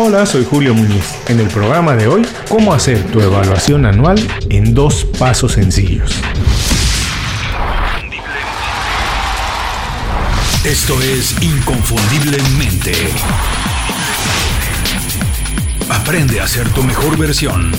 Hola, soy Julio Muñiz. En el programa de hoy, cómo hacer tu evaluación anual en dos pasos sencillos. Esto es Inconfundiblemente. Aprende a ser tu mejor versión.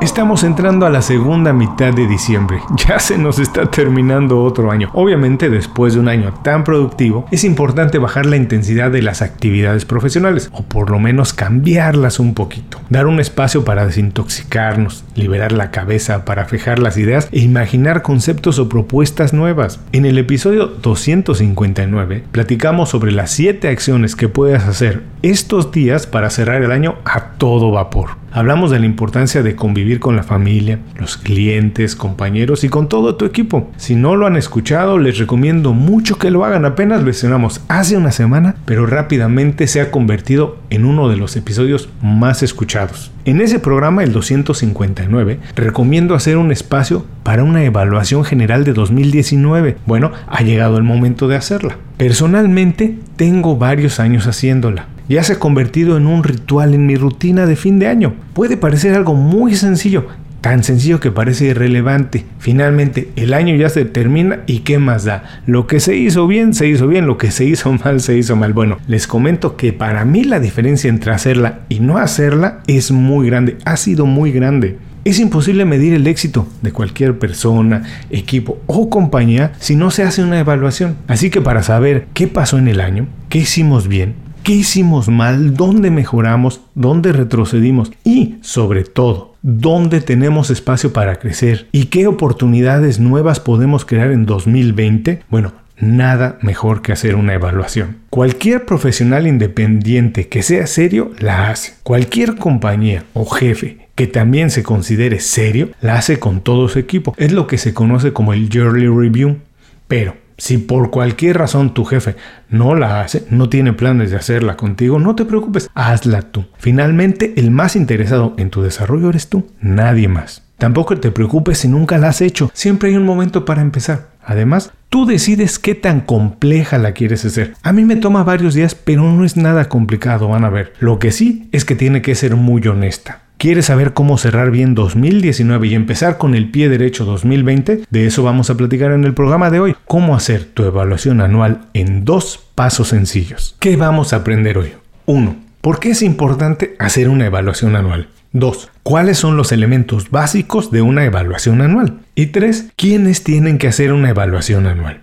Estamos entrando a la segunda mitad de diciembre. Ya se nos está terminando otro año. Obviamente, después de un año tan productivo, es importante bajar la intensidad de las actividades profesionales, o por lo menos cambiarlas un poquito. Dar un espacio para desintoxicarnos, liberar la cabeza para fijar las ideas e imaginar conceptos o propuestas nuevas. En el episodio 259 platicamos sobre las 7 acciones que puedes hacer estos días para cerrar el año a todo vapor. Hablamos de la importancia de convivir con la familia, los clientes, compañeros y con todo tu equipo. Si no lo han escuchado, les recomiendo mucho que lo hagan. Apenas lo estrenamos hace una semana, pero rápidamente se ha convertido en uno de los episodios más escuchados. En ese programa, el 259, recomiendo hacer un espacio para una evaluación general de 2019. Bueno, ha llegado el momento de hacerla. Personalmente, tengo varios años haciéndola ya se ha convertido en un ritual en mi rutina de fin de año. Puede parecer algo muy sencillo, tan sencillo que parece irrelevante. Finalmente, el año ya se termina y ¿qué más da? Lo que se hizo bien, se hizo bien, lo que se hizo mal, se hizo mal. Bueno, les comento que para mí la diferencia entre hacerla y no hacerla es muy grande, ha sido muy grande. Es imposible medir el éxito de cualquier persona, equipo o compañía si no se hace una evaluación. Así que para saber qué pasó en el año, qué hicimos bien, qué hicimos mal, dónde mejoramos, dónde retrocedimos y, sobre todo, dónde tenemos espacio para crecer y qué oportunidades nuevas podemos crear en 2020, bueno, nada mejor que hacer una evaluación. Cualquier profesional independiente que sea serio la hace. Cualquier compañía o jefe que también se considere serio la hace con todo su equipo. Es lo que se conoce como el Yearly Review. Pero si por cualquier razón tu jefe no la hace, no tiene planes de hacerla contigo, no te preocupes, hazla tú. Finalmente, el más interesado en tu desarrollo eres tú, nadie más. Tampoco te preocupes si nunca la has hecho, siempre hay un momento para empezar. Además, tú decides qué tan compleja la quieres hacer. A mí me toma varios días, pero no es nada complicado, van a ver. Lo que sí es que tiene que ser muy honesta. ¿Quieres saber cómo cerrar bien 2019 y empezar con el pie derecho 2020? De eso vamos a platicar en el programa de hoy. Cómo hacer tu evaluación anual en dos pasos sencillos. ¿Qué vamos a aprender hoy? 1. ¿Por qué es importante hacer una evaluación anual? 2. ¿Cuáles son los elementos básicos de una evaluación anual? Y 3. ¿Quiénes tienen que hacer una evaluación anual?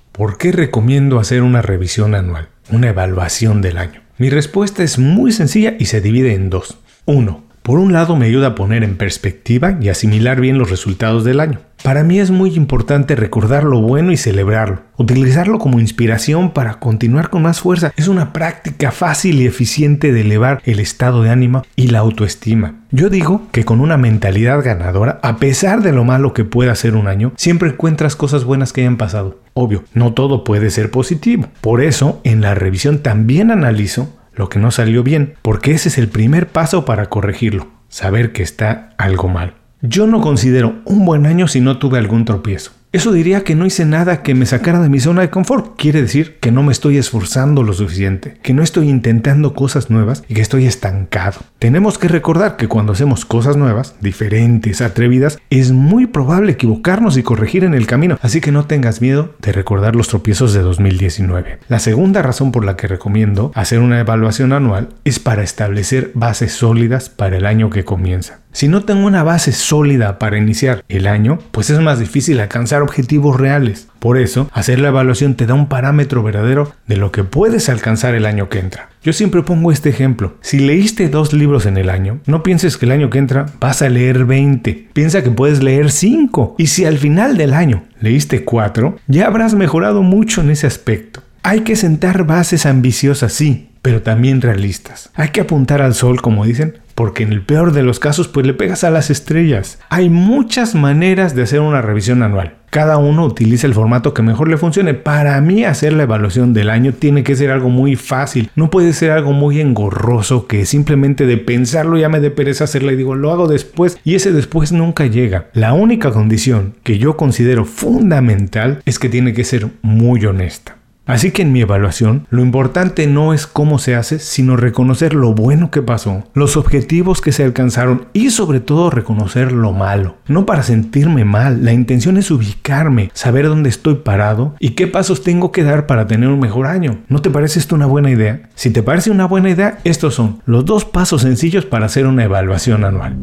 ¿Por qué recomiendo hacer una revisión anual, una evaluación del año? Mi respuesta es muy sencilla y se divide en dos. Uno, por un lado me ayuda a poner en perspectiva y asimilar bien los resultados del año. Para mí es muy importante recordar lo bueno y celebrarlo, utilizarlo como inspiración para continuar con más fuerza. Es una práctica fácil y eficiente de elevar el estado de ánimo y la autoestima. Yo digo que con una mentalidad ganadora, a pesar de lo malo que pueda ser un año, siempre encuentras cosas buenas que hayan pasado. Obvio, no todo puede ser positivo. Por eso, en la revisión también analizo lo que no salió bien, porque ese es el primer paso para corregirlo, saber que está algo mal. Yo no considero un buen año si no tuve algún tropiezo. Eso diría que no hice nada que me sacara de mi zona de confort. Quiere decir que no me estoy esforzando lo suficiente, que no estoy intentando cosas nuevas y que estoy estancado. Tenemos que recordar que cuando hacemos cosas nuevas, diferentes, atrevidas, es muy probable equivocarnos y corregir en el camino. Así que no tengas miedo de recordar los tropiezos de 2019. La segunda razón por la que recomiendo hacer una evaluación anual es para establecer bases sólidas para el año que comienza. Si no tengo una base sólida para iniciar el año, pues es más difícil alcanzar objetivos reales. Por eso, hacer la evaluación te da un parámetro verdadero de lo que puedes alcanzar el año que entra. Yo siempre pongo este ejemplo. Si leíste dos libros en el año, no pienses que el año que entra vas a leer 20. Piensa que puedes leer 5. Y si al final del año leíste 4, ya habrás mejorado mucho en ese aspecto. Hay que sentar bases ambiciosas, sí, pero también realistas. Hay que apuntar al sol, como dicen, porque en el peor de los casos pues le pegas a las estrellas. Hay muchas maneras de hacer una revisión anual. Cada uno utiliza el formato que mejor le funcione. Para mí hacer la evaluación del año tiene que ser algo muy fácil. No puede ser algo muy engorroso que simplemente de pensarlo ya me dé pereza hacerla y digo lo hago después y ese después nunca llega. La única condición que yo considero fundamental es que tiene que ser muy honesta. Así que en mi evaluación, lo importante no es cómo se hace, sino reconocer lo bueno que pasó, los objetivos que se alcanzaron y sobre todo reconocer lo malo. No para sentirme mal, la intención es ubicarme, saber dónde estoy parado y qué pasos tengo que dar para tener un mejor año. ¿No te parece esto una buena idea? Si te parece una buena idea, estos son los dos pasos sencillos para hacer una evaluación anual.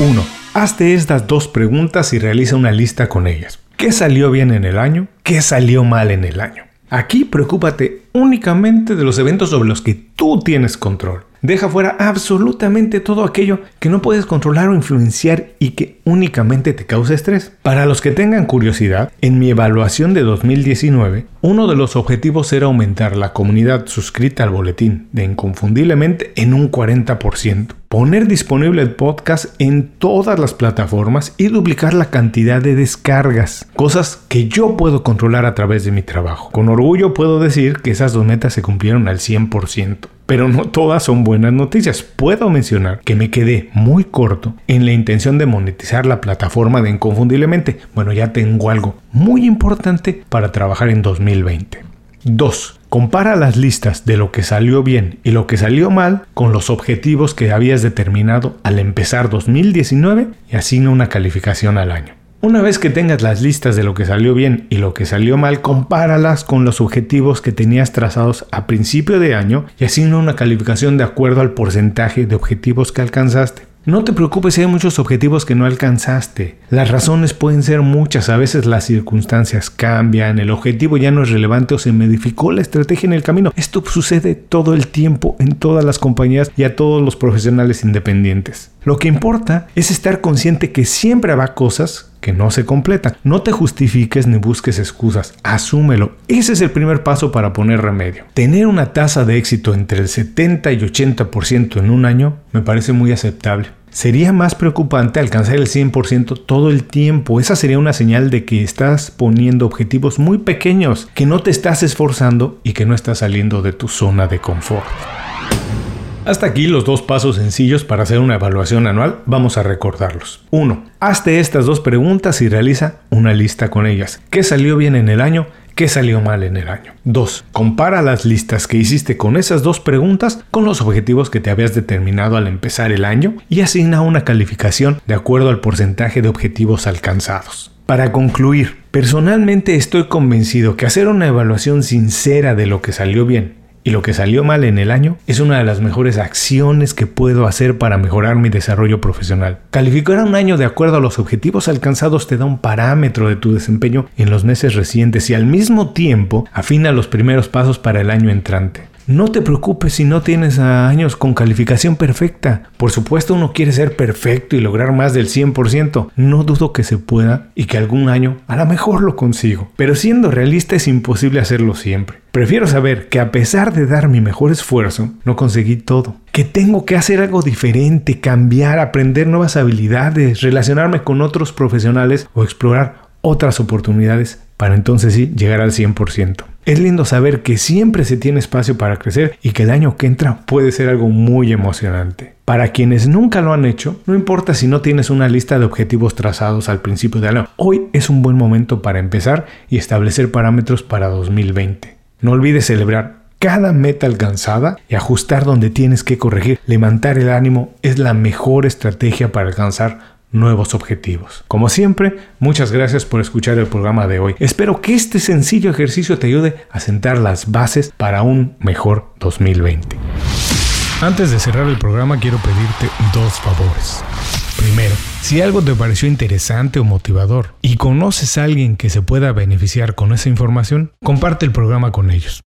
1. Hazte estas dos preguntas y realiza una lista con ellas. ¿Qué salió bien en el año? ¿Qué salió mal en el año? Aquí preocúpate únicamente de los eventos sobre los que tú tienes control. Deja fuera absolutamente todo aquello que no puedes controlar o influenciar y que únicamente te causa estrés. Para los que tengan curiosidad, en mi evaluación de 2019, uno de los objetivos era aumentar la comunidad suscrita al boletín de Inconfundiblemente en un 40%, poner disponible el podcast en todas las plataformas y duplicar la cantidad de descargas, cosas que yo puedo controlar a través de mi trabajo. Con orgullo puedo decir que esas dos metas se cumplieron al 100%. Pero no todas son buenas noticias. Puedo mencionar que me quedé muy corto en la intención de monetizar la plataforma de Inconfundiblemente. Bueno, ya tengo algo muy importante para trabajar en 2020. 2. Compara las listas de lo que salió bien y lo que salió mal con los objetivos que habías determinado al empezar 2019 y asigna una calificación al año. Una vez que tengas las listas de lo que salió bien y lo que salió mal, compáralas con los objetivos que tenías trazados a principio de año y asigna una calificación de acuerdo al porcentaje de objetivos que alcanzaste. No te preocupes si hay muchos objetivos que no alcanzaste. Las razones pueden ser muchas, a veces las circunstancias cambian, el objetivo ya no es relevante o se modificó la estrategia en el camino. Esto sucede todo el tiempo en todas las compañías y a todos los profesionales independientes. Lo que importa es estar consciente que siempre habrá cosas que no se completan. No te justifiques ni busques excusas, asúmelo. Ese es el primer paso para poner remedio. Tener una tasa de éxito entre el 70 y 80% en un año me parece muy aceptable. Sería más preocupante alcanzar el 100% todo el tiempo. Esa sería una señal de que estás poniendo objetivos muy pequeños, que no te estás esforzando y que no estás saliendo de tu zona de confort. Hasta aquí los dos pasos sencillos para hacer una evaluación anual, vamos a recordarlos. 1. Hazte estas dos preguntas y realiza una lista con ellas. ¿Qué salió bien en el año? ¿Qué salió mal en el año? 2. Compara las listas que hiciste con esas dos preguntas con los objetivos que te habías determinado al empezar el año y asigna una calificación de acuerdo al porcentaje de objetivos alcanzados. Para concluir, personalmente estoy convencido que hacer una evaluación sincera de lo que salió bien y lo que salió mal en el año es una de las mejores acciones que puedo hacer para mejorar mi desarrollo profesional. Calificar un año de acuerdo a los objetivos alcanzados te da un parámetro de tu desempeño en los meses recientes y al mismo tiempo afina los primeros pasos para el año entrante. No te preocupes si no tienes años con calificación perfecta. Por supuesto uno quiere ser perfecto y lograr más del 100%. No dudo que se pueda y que algún año a lo mejor lo consigo. Pero siendo realista es imposible hacerlo siempre. Prefiero saber que a pesar de dar mi mejor esfuerzo, no conseguí todo. Que tengo que hacer algo diferente, cambiar, aprender nuevas habilidades, relacionarme con otros profesionales o explorar otras oportunidades para entonces sí llegar al 100%. Es lindo saber que siempre se tiene espacio para crecer y que el año que entra puede ser algo muy emocionante. Para quienes nunca lo han hecho, no importa si no tienes una lista de objetivos trazados al principio del año, hoy es un buen momento para empezar y establecer parámetros para 2020. No olvides celebrar cada meta alcanzada y ajustar donde tienes que corregir. Levantar el ánimo es la mejor estrategia para alcanzar nuevos objetivos. Como siempre, muchas gracias por escuchar el programa de hoy. Espero que este sencillo ejercicio te ayude a sentar las bases para un mejor 2020. Antes de cerrar el programa quiero pedirte dos favores. Primero, si algo te pareció interesante o motivador y conoces a alguien que se pueda beneficiar con esa información, comparte el programa con ellos.